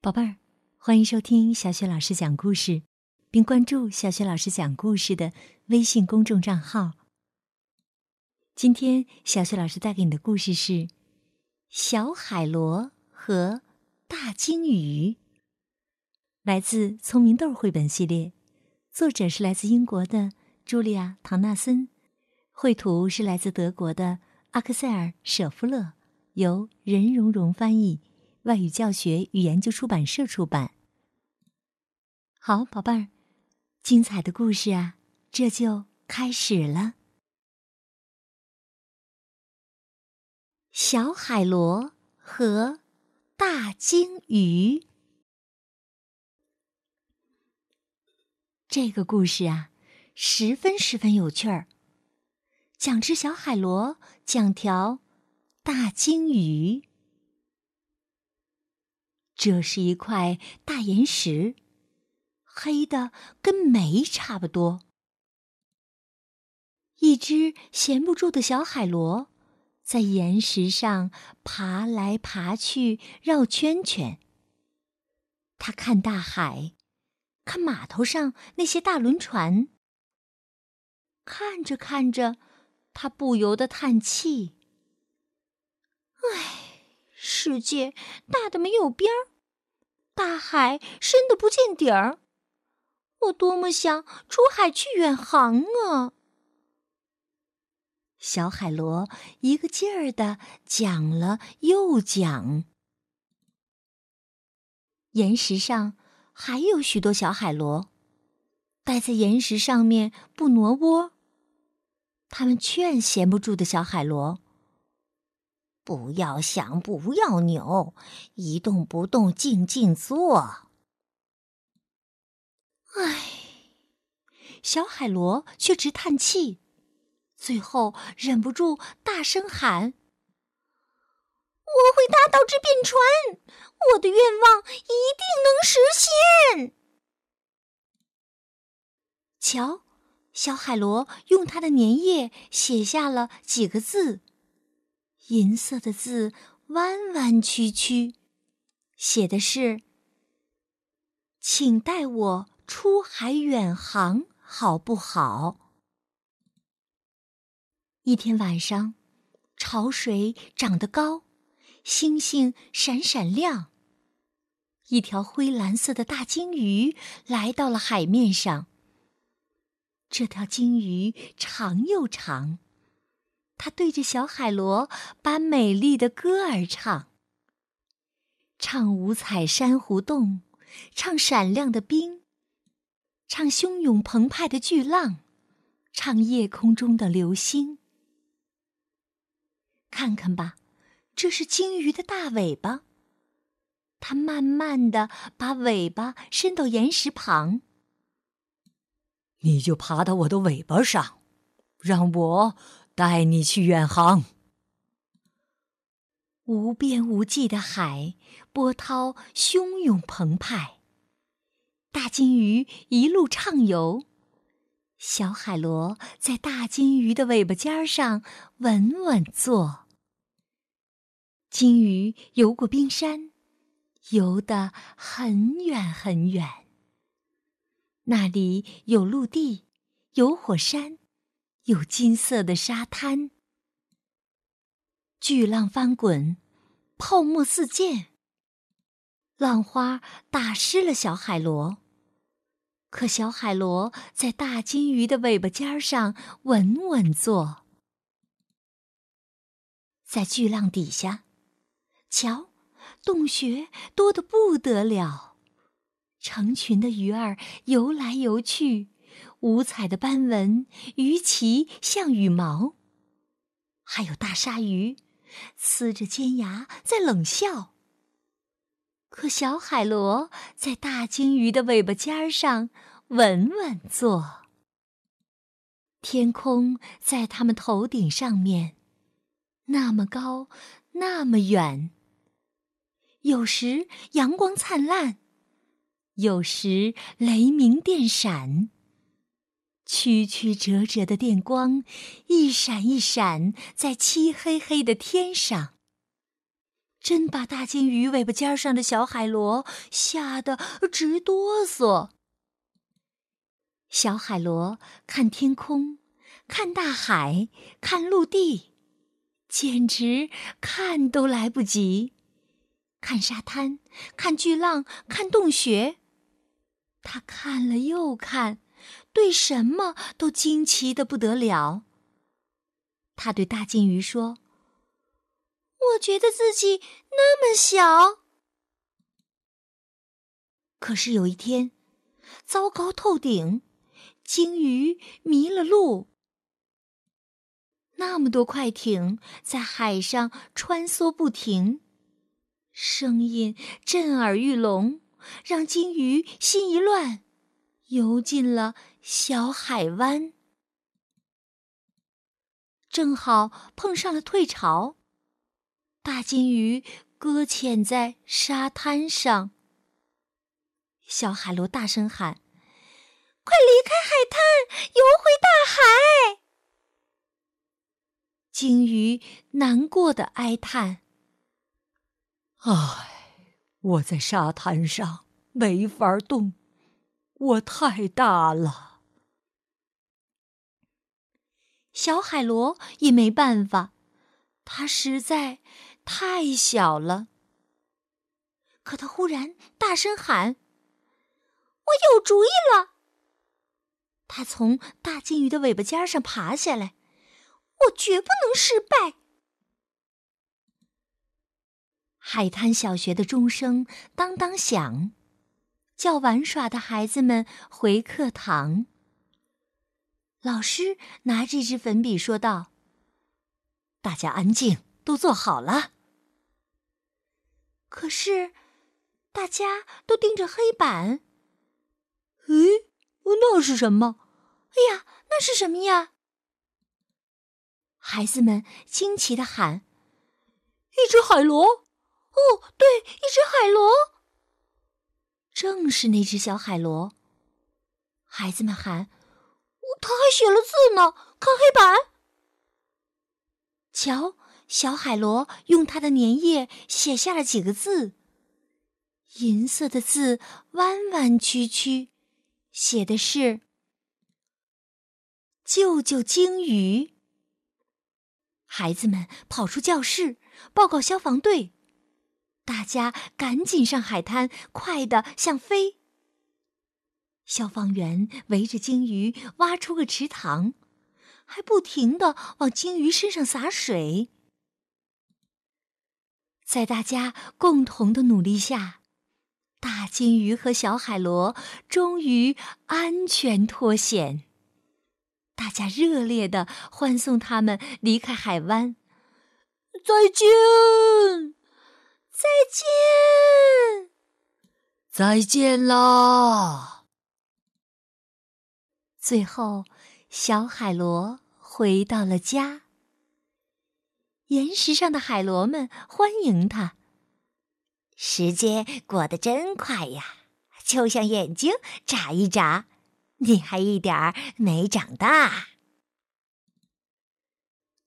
宝贝儿，欢迎收听小雪老师讲故事，并关注小雪老师讲故事的微信公众账号。今天，小雪老师带给你的故事是《小海螺和大鲸鱼》，来自《聪明豆》绘本系列，作者是来自英国的茱莉亚·唐纳森，绘图是来自德国的阿克塞尔·舍夫勒，由任溶溶翻译。外语教学与研究出版社出版。好，宝贝儿，精彩的故事啊，这就开始了。小海螺和大鲸鱼，这个故事啊，十分十分有趣儿。讲只小海螺，讲条大鲸鱼。这是一块大岩石，黑的跟煤差不多。一只闲不住的小海螺在岩石上爬来爬去，绕圈圈。它看大海，看码头上那些大轮船。看着看着，它不由得叹气：“唉。”世界大的没有边儿，大海深的不见底儿。我多么想出海去远航啊！小海螺一个劲儿的讲了又讲。岩石上还有许多小海螺，待在岩石上面不挪窝。他们劝闲不住的小海螺。不要想，不要扭，一动不动，静静坐。唉，小海螺却直叹气，最后忍不住大声喊：“我会打倒这便船，我的愿望一定能实现。”瞧，小海螺用它的粘液写下了几个字。银色的字弯弯曲曲，写的是：“请带我出海远航，好不好？”一天晚上，潮水涨得高，星星闪闪亮。一条灰蓝色的大鲸鱼来到了海面上。这条鲸鱼长又长。他对着小海螺把美丽的歌儿唱，唱五彩珊瑚洞，唱闪亮的冰，唱汹涌澎湃的巨浪，唱夜空中的流星。看看吧，这是鲸鱼的大尾巴。它慢慢的把尾巴伸到岩石旁，你就爬到我的尾巴上，让我。带你去远航。无边无际的海，波涛汹涌澎湃。大鲸鱼一路畅游，小海螺在大鲸鱼的尾巴尖上稳稳坐。鲸鱼游过冰山，游得很远很远。那里有陆地，有火山。有金色的沙滩，巨浪翻滚，泡沫四溅。浪花打湿了小海螺，可小海螺在大金鱼的尾巴尖上稳稳坐。在巨浪底下，瞧，洞穴多得不得了，成群的鱼儿游来游去。五彩的斑纹，鱼鳍像羽毛，还有大鲨鱼，呲着尖牙在冷笑。可小海螺在大鲸鱼的尾巴尖上稳稳坐。天空在它们头顶上面，那么高，那么远。有时阳光灿烂，有时雷鸣电闪。曲曲折折的电光，一闪一闪，在漆黑黑的天上。真把大金鱼尾巴尖上的小海螺吓得直哆嗦。小海螺看天空，看大海，看陆地，简直看都来不及。看沙滩，看巨浪，看洞穴。他看了又看，对什么都惊奇的不得了。他对大金鱼说。我觉得自己那么小，可是有一天，糟糕透顶，鲸鱼迷了路。那么多快艇在海上穿梭不停，声音震耳欲聋，让鲸鱼心一乱，游进了小海湾。正好碰上了退潮。大金鱼搁浅在沙滩上，小海螺大声喊：“快离开海滩，游回大海！”鲸鱼难过的哀叹：“唉，我在沙滩上没法动，我太大了。”小海螺也没办法，它实在。太小了，可他忽然大声喊：“我有主意了！”他从大金鱼的尾巴尖上爬下来，我绝不能失败。海滩小学的钟声当当响，叫玩耍的孩子们回课堂。老师拿着一支粉笔说道：“大家安静，都坐好了。”可是，大家都盯着黑板。咦，那是什么？哎呀，那是什么呀？孩子们惊奇的喊：“一只海螺！”哦，对，一只海螺。正是那只小海螺。孩子们喊：“他还写了字呢，看黑板。”瞧。小海螺用它的粘液写下了几个字，银色的字弯弯曲曲，写的是“救救鲸鱼”。孩子们跑出教室，报告消防队。大家赶紧上海滩，快的像飞。消防员围着鲸鱼挖出个池塘，还不停的往鲸鱼身上洒水。在大家共同的努力下，大鲸鱼和小海螺终于安全脱险。大家热烈的欢送他们离开海湾。再见，再见，再见啦！最后，小海螺回到了家。岩石上的海螺们欢迎他。时间过得真快呀，就像眼睛眨一眨。你还一点儿没长大。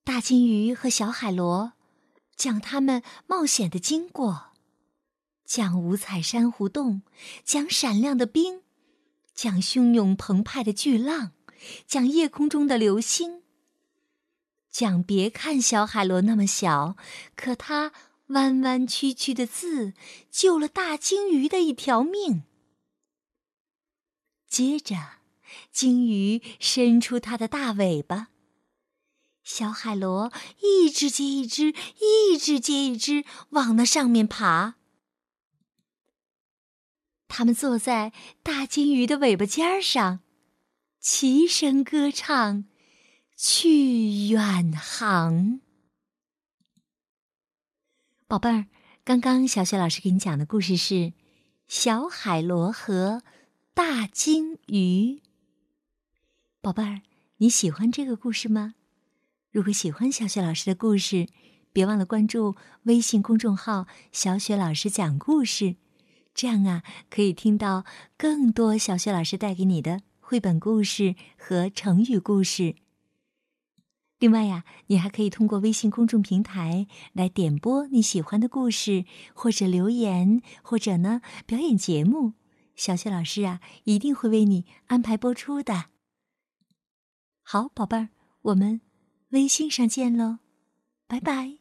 大金鱼和小海螺讲他们冒险的经过，讲五彩珊瑚洞，讲闪亮的冰，讲汹涌澎湃的巨浪，讲夜空中的流星。讲别看小海螺那么小，可它弯弯曲曲的字救了大鲸鱼的一条命。接着，鲸鱼伸出它的大尾巴，小海螺一只接一只，一只接一只往那上面爬。他们坐在大鲸鱼的尾巴尖上，齐声歌唱。去远航，宝贝儿，刚刚小雪老师给你讲的故事是《小海螺和大鲸鱼》。宝贝儿，你喜欢这个故事吗？如果喜欢小雪老师的故事，别忘了关注微信公众号“小雪老师讲故事”，这样啊，可以听到更多小雪老师带给你的绘本故事和成语故事。另外呀，你还可以通过微信公众平台来点播你喜欢的故事，或者留言，或者呢表演节目。小雪老师啊，一定会为你安排播出的。好，宝贝儿，我们微信上见喽，拜拜。